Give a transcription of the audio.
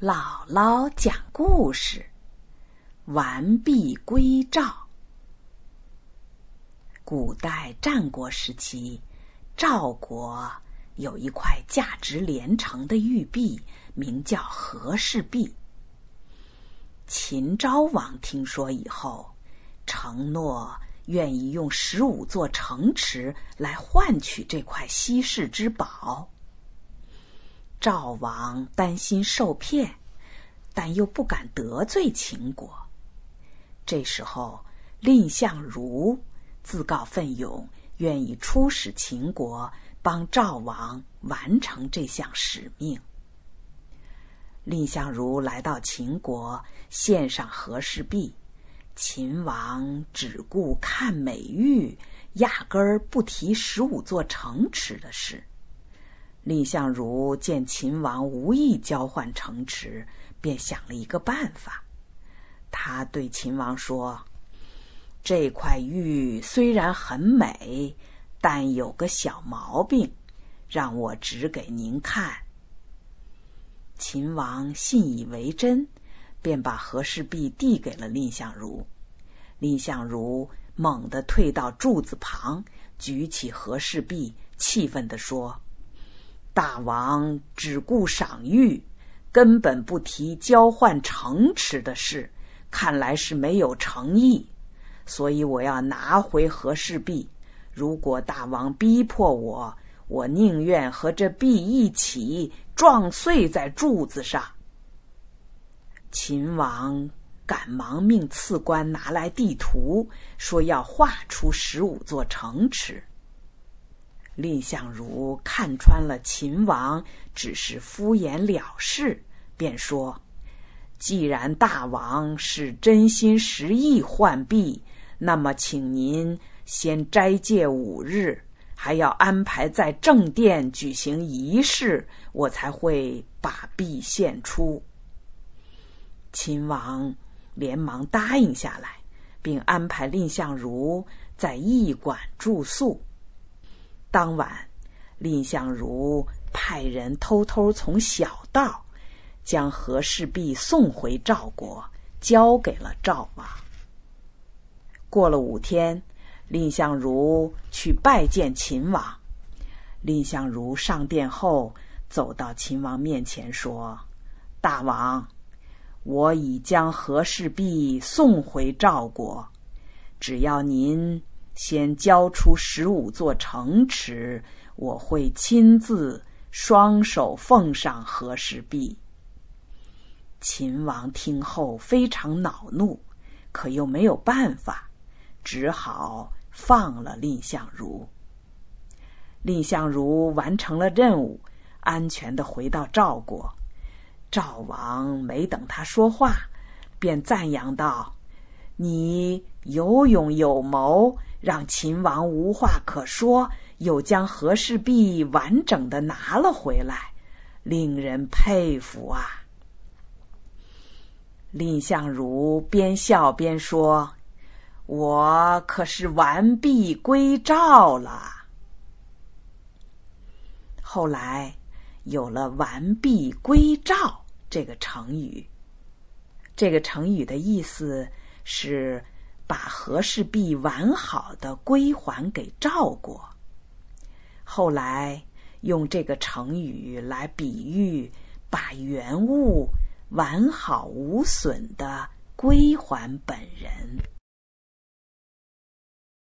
姥姥讲故事：完璧归赵。古代战国时期，赵国有一块价值连城的玉璧，名叫和氏璧。秦昭王听说以后，承诺愿意用十五座城池来换取这块稀世之宝。赵王担心受骗，但又不敢得罪秦国。这时候，蔺相如自告奋勇，愿意出使秦国，帮赵王完成这项使命。蔺相如来到秦国，献上和氏璧，秦王只顾看美玉，压根儿不提十五座城池的事。蔺相如见秦王无意交换城池，便想了一个办法。他对秦王说：“这块玉虽然很美，但有个小毛病，让我指给您看。”秦王信以为真，便把和氏璧递给了蔺相如。蔺相如猛地退到柱子旁，举起和氏璧，气愤地说。大王只顾赏玉，根本不提交换城池的事，看来是没有诚意。所以我要拿回和氏璧。如果大王逼迫我，我宁愿和这璧一起撞碎在柱子上。秦王赶忙命赐官拿来地图，说要画出十五座城池。蔺相如看穿了秦王只是敷衍了事，便说：“既然大王是真心实意换璧，那么请您先斋戒五日，还要安排在正殿举行仪式，我才会把璧献出。”秦王连忙答应下来，并安排蔺相如在驿馆住宿。当晚，蔺相如派人偷偷从小道将和氏璧送回赵国，交给了赵王。过了五天，蔺相如去拜见秦王。蔺相如上殿后，走到秦王面前说：“大王，我已将和氏璧送回赵国，只要您……”先交出十五座城池，我会亲自双手奉上和氏璧。秦王听后非常恼怒，可又没有办法，只好放了蔺相如。蔺相如完成了任务，安全的回到赵国。赵王没等他说话，便赞扬道：“你有勇有谋。”让秦王无话可说，又将和氏璧完整的拿了回来，令人佩服啊！蔺相如边笑边说：“我可是完璧归赵了。”后来有了“完璧归赵”这个成语，这个成语的意思是。把和氏璧完好的归还给赵国，后来用这个成语来比喻把原物完好无损的归还本人。